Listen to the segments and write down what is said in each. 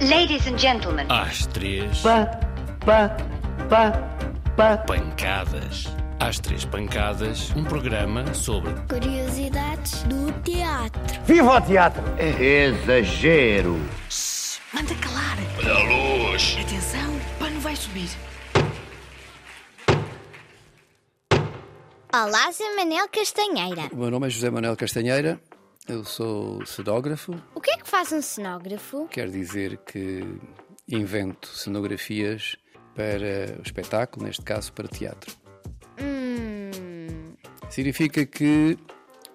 Ladies and gentlemen. Às três, Pá, pá, pá, pá. pancadas. Às três pancadas, um programa sobre Curiosidades do teatro. Viva o teatro! Exagero. Manda calar. Olha a luz. Atenção, o pano vai subir. Olá, Zé Manel Castanheira. O meu nome é José Manuel Castanheira, eu sou cenógrafo, O que é que faz um cenógrafo? quer dizer que invento cenografias para o espetáculo, neste caso para teatro. Hum. Significa que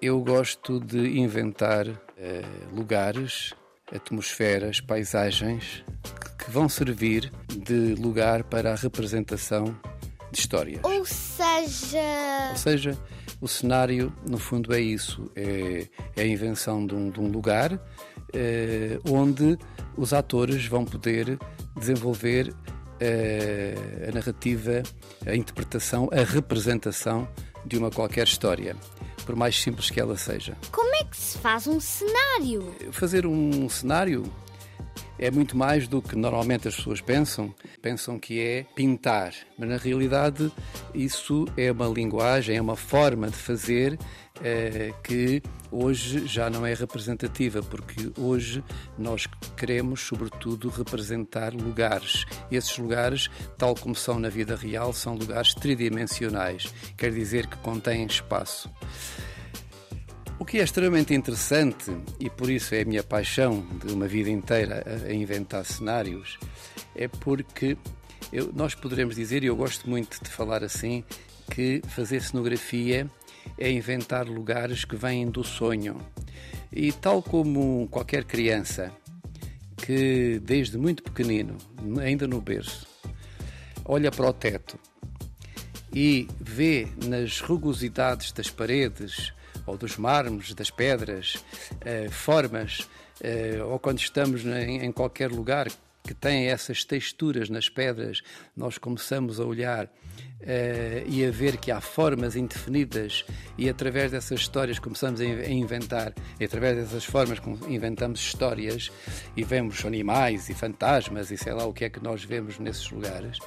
eu gosto de inventar eh, lugares, atmosferas, paisagens que, que vão servir de lugar para a representação de histórias. Ou seja. Ou seja, o cenário, no fundo, é isso: é, é a invenção de um, de um lugar eh, onde os atores vão poder desenvolver eh, a narrativa, a interpretação, a representação de uma qualquer história, por mais simples que ela seja. Como é que se faz um cenário? Fazer um cenário é muito mais do que normalmente as pessoas pensam. Pensam que é pintar, mas na realidade isso é uma linguagem, é uma forma de fazer eh, que hoje já não é representativa, porque hoje nós queremos, sobretudo, representar lugares. Esses lugares, tal como são na vida real, são lugares tridimensionais, quer dizer que contêm espaço. O que é extremamente interessante, e por isso é a minha paixão de uma vida inteira a, inventar cenários, é porque eu- nós poderemos dizer, e eu gosto muito de falar assim, que fazer cenografia é inventar lugares que vêm do sonho. E tal como qualquer criança que desde muito pequenino, ainda no berço, olha para o teto e vê nas rugosidades das paredes ou dos mármores, das pedras, eh, formas, eh, ou quando estamos na- em, qualquer lugar que tem essas texturas nas pedras, nós começamos a olhar eh, e a ver que há formas indefinidas e através dessas histórias começamos a in- a inventar, e através dessas formas inventamos histórias e vemos animais e fantasmas e sei lá o que é que nós vemos nesses lugares.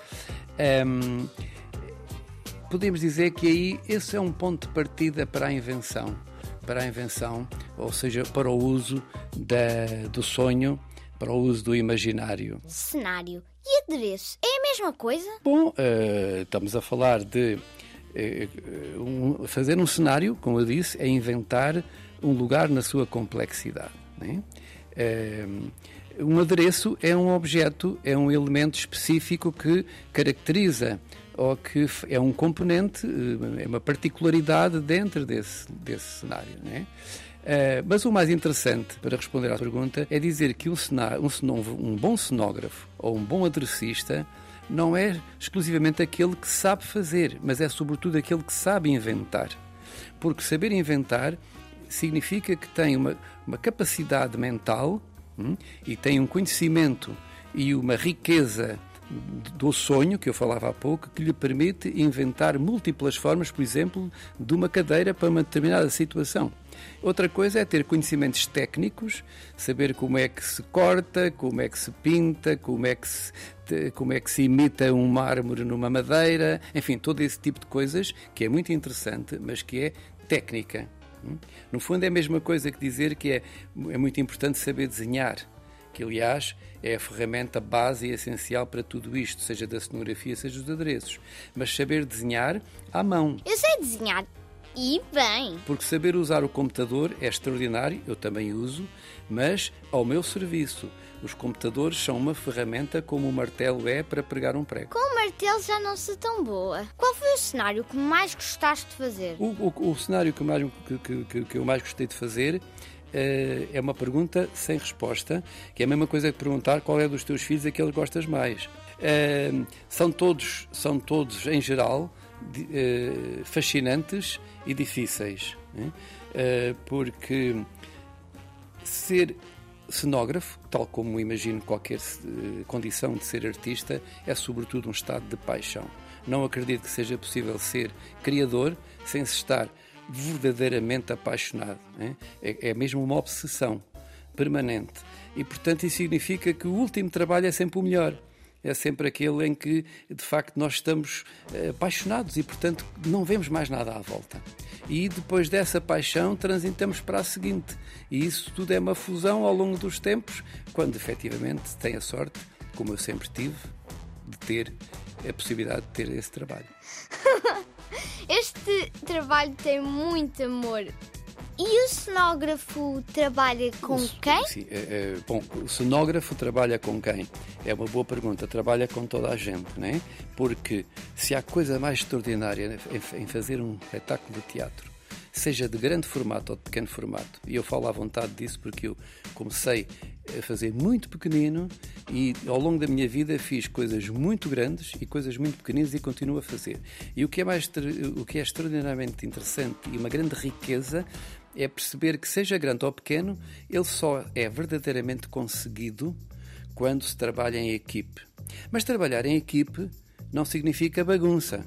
Ehm, podemos dizer que aí esse é um ponto de partida para a invenção, para a invenção, ou seja, para o uso da- do sonho, para o uso do imaginário. Cenário. E adereço? É a mesma coisa? Bom, eh, estamos a falar de eh, um- fazer um cenário, como eu disse, é inventar um lugar na sua complexidade. né? Eh, um adereço é um objeto, é um elemento específico que caracteriza ou que é um componente, eh, é uma particularidade dentro desse, desse cenário. né? Eh, mas o mais interessante para responder à pergunta é dizer que um, cená- um um bom cenógrafo ou um bom aderecista não é exclusivamente aquele que sabe fazer, mas é sobretudo aquele que sabe inventar. Porque saber inventar significa que tem uma, uma capacidade mental hum, e tem um conhecimento e uma riqueza do sonho, que eu falava há pouco, que lhe permite inventar múltiplas formas, por exemplo, de uma cadeira para uma determinada situação. Outra coisa é ter conhecimentos técnicos, saber como é que se corta, como é que se pinta, como é que se, como é que se imita um mármore numa madeira, enfim, todo esse tipo de coisas que é muito interessante, mas que é técnica. hum? No fundo, é a mesma coisa que dizer que é, é muito importante saber desenhar que aliás é a ferramenta base e essencial para tudo isto, seja da cenografia, seja dos adereços. Mas saber desenhar à mão, Eu sei desenhar. E bem. porque saber usar o computador é extraordinário, eu também uso, mas ao meu serviço. Os computadores são uma ferramenta como o martelo é para pregar um prego. Com o martelo já não sou tão boa. Qual foi o cenário que mais gostaste de fazer? O, o- o cenário que, mais- que- que- que- eu mais gostei de fazer é uma pergunta sem resposta, que é a mesma coisa que perguntar qual é dos teus filhos aquele que gostas mais. Eh, são, todos, são todos, em geral, eh, fascinantes e difíceis? Eh, porque ser cenógrafo, tal como imagino qualquer eh, condição de ser artista, é sobretudo um estado de paixão. Não acredito que seja possível ser criador sem se estar verdadeiramente apaixonado. É, é mesmo uma obsessão permanente. E, portanto, isso significa que o último trabalho é sempre o melhor. É sempre aquele em que, de facto, nós estamos eh, apaixonados e, portanto, não vemos mais nada à volta. E depois dessa paixão, transitamos para a seguinte. E isso tudo é uma fusão ao longo dos tempos, quando efetivamente tem a sorte, como eu sempre tive, de ter a possibilidade de ter esse trabalho. Este trabalho tem muito amor. E o cenógrafo trabalha com O- quem? Sim, é, é, bom, o cenógrafo trabalha com quem? É uma boa pergunta. Trabalha com toda a gente, não é? Porque se há coisa mais extraordinária em, em fazer um espetáculo de teatro, seja de grande formato ou de pequeno formato, e eu falo à vontade disso porque eu comecei a fazer muito pequenino e ao longo da minha vida fiz coisas muito grandes e coisas muito pequeninas e continuo a fazer. E o que é mais o que é extraordinariamente interessante e uma grande riqueza é perceber que seja grande ou pequeno, ele só é verdadeiramente conseguido quando se trabalha em equipe. Mas trabalhar em equipe não significa bagunça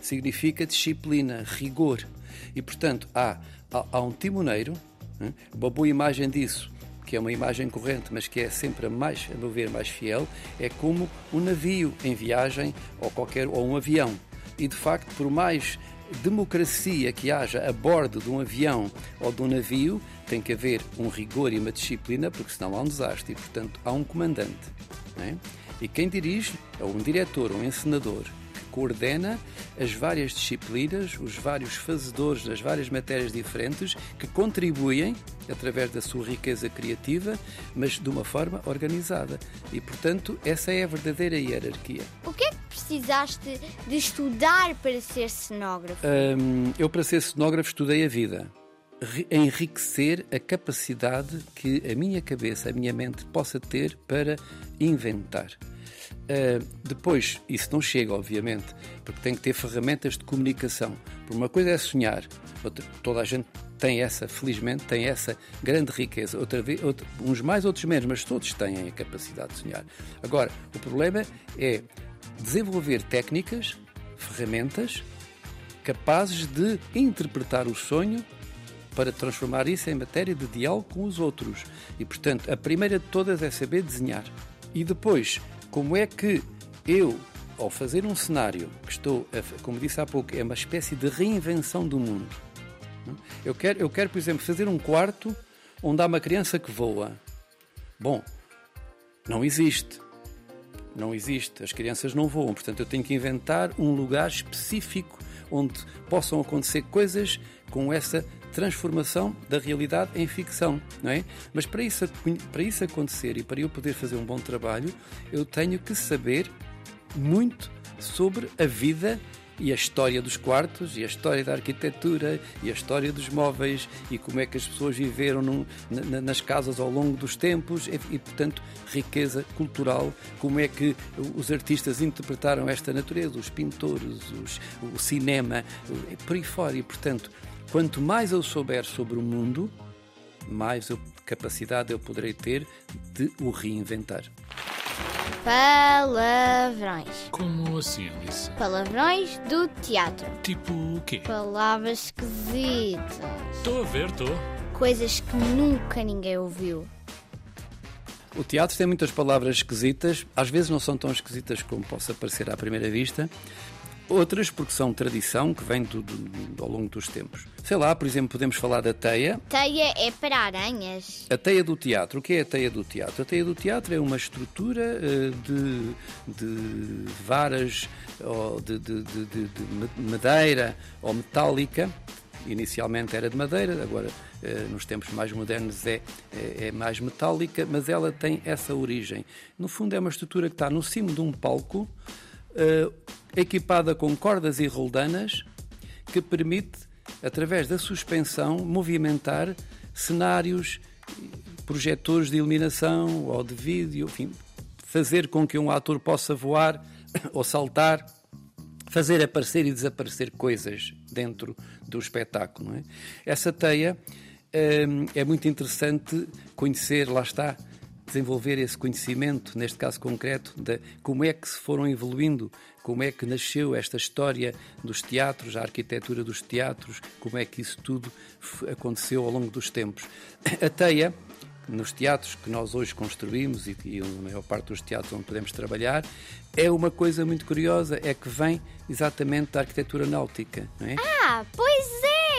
significa disciplina, rigor. E, portanto, há, há, há um timoneiro, né? uma boa imagem disso, que é uma imagem corrente, mas que é sempre a mais, a meu ver, mais fiel, é como um navio em viagem ou, qualquer, ou um avião. E, de facto, por mais democracia que haja a bordo de um avião ou de um navio, tem que haver um rigor e uma disciplina, porque senão há um desastre. E, portanto, há um comandante. é? E quem dirige é um diretor, um encenador, coordena as várias disciplinas, os vários fazedores das várias matérias diferentes que contribuem através da sua riqueza criativa, mas de uma forma organizada. E, portanto, essa é a verdadeira hierarquia. O que é que precisaste de estudar para ser cenógrafo? Hum, eu, para ser cenógrafo, estudei a vida. Ri- Enriquecer a capacidade que a minha cabeça, a minha mente possa ter para inventar. Uh, depois, isso não chega, obviamente, porque tem que ter ferramentas de comunicação. Por uma coisa é sonhar, outra, toda a gente tem essa, felizmente, tem essa grande riqueza. Outra vez, outra- uns mais, outros menos, mas todos têm a capacidade de sonhar. Agora, o problema é desenvolver técnicas, ferramentas capazes de interpretar o sonho para transformar isso em matéria de diálogo com os outros. E, portanto, a primeira de todas é saber desenhar. E depois, como é que eu, ao fazer um cenário que estou, a, como disse há pouco, é uma espécie de reinvenção do mundo. não? Eu quero, eu quero, por exemplo, fazer um quarto onde há uma criança que voa. Bom, não existe. Não existe. As crianças não voam. Portanto, eu tenho que inventar um lugar específico onde possam acontecer coisas com essa transformação da realidade em ficção, não é? Mas para isso, para isso acontecer e para eu poder fazer um bom trabalho, eu tenho que saber muito sobre a vida e a história dos quartos, e a história da arquitetura, e a história dos móveis, e como é que as pessoas viveram na- na- nas casas ao longo dos tempos, e, e, portanto, riqueza cultural, como é que os artistas interpretaram esta natureza, os pintores, os- o cinema, por aí fora. E, portanto, quanto mais eu souber sobre o mundo, mais eu- capacidade eu poderei ter de o reinventar. Palavrões. Como assim, Alice? Palavrões do teatro. Tipo o quê? Palavras esquisitas. Estou a ver, estou. Coisas que nunca ninguém ouviu. O teatro tem muitas palavras esquisitas, às vezes não são tão esquisitas como possa parecer à primeira vista, outras porque são tradição que vem do, do- do- ao longo dos tempos. Sei lá, por exemplo, podemos falar da teia. Teia é para aranhas. A teia do teatro. O que é a teia do teatro? A teia do teatro é uma estrutura eh, de, de varas ou de, de- de- madeira ou metálica. Inicialmente era de madeira, agora eh, nos tempos mais modernos é, é, é mais metálica, mas ela tem essa origem. No fundo, é uma estrutura que está no cimo de um palco, eh, equipada com cordas e roldanas, que permite, através da suspensão, movimentar cenários, projetores de iluminação ou de vídeo, enfim, fazer com que um ator possa voar ou saltar, fazer aparecer e desaparecer coisas dentro do espetáculo. É? Essa teia hum, é muito interessante conhecer, lá está, desenvolver esse conhecimento, neste caso concreto, de como é que se foram evoluindo, como é que nasceu esta história dos teatros, a arquitetura dos teatros, como é que isso tudo aconteceu ao longo dos tempos. A teia nos teatros que nós hoje construímos e, e na maior parte dos teatros onde podemos trabalhar, é uma coisa muito curiosa, é que vem exatamente da arquitetura náutica, não é? Ah, pois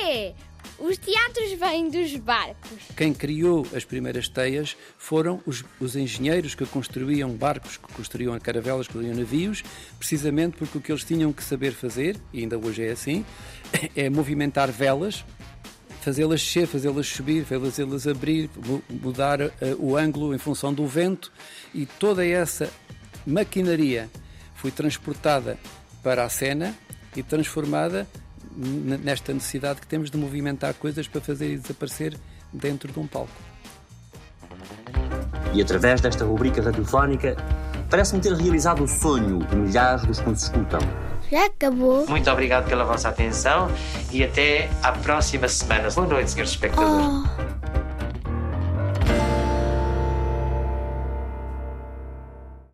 é! Os teatros vêm dos barcos. Quem criou as primeiras teias foram os, os, engenheiros que construíam barcos, que construíam caravelas, que construíam navios, precisamente porque o que eles tinham que saber fazer, e ainda hoje é assim, é movimentar velas, fazê-las descer, fazê-las subir, fazê-las abrir, mudar uh, o ângulo em função do vento e toda essa maquinaria foi transportada para a cena e transformada nesta necessidade que temos de movimentar coisas para fazer desaparecer dentro de um palco. E através desta rubrica radiofónica, parece-me ter realizado o sonho de milhares dos que nos escutam. Já acabou. Muito obrigado pela vossa atenção e até à próxima semana. Boa noite, senhores espectadores. Oh.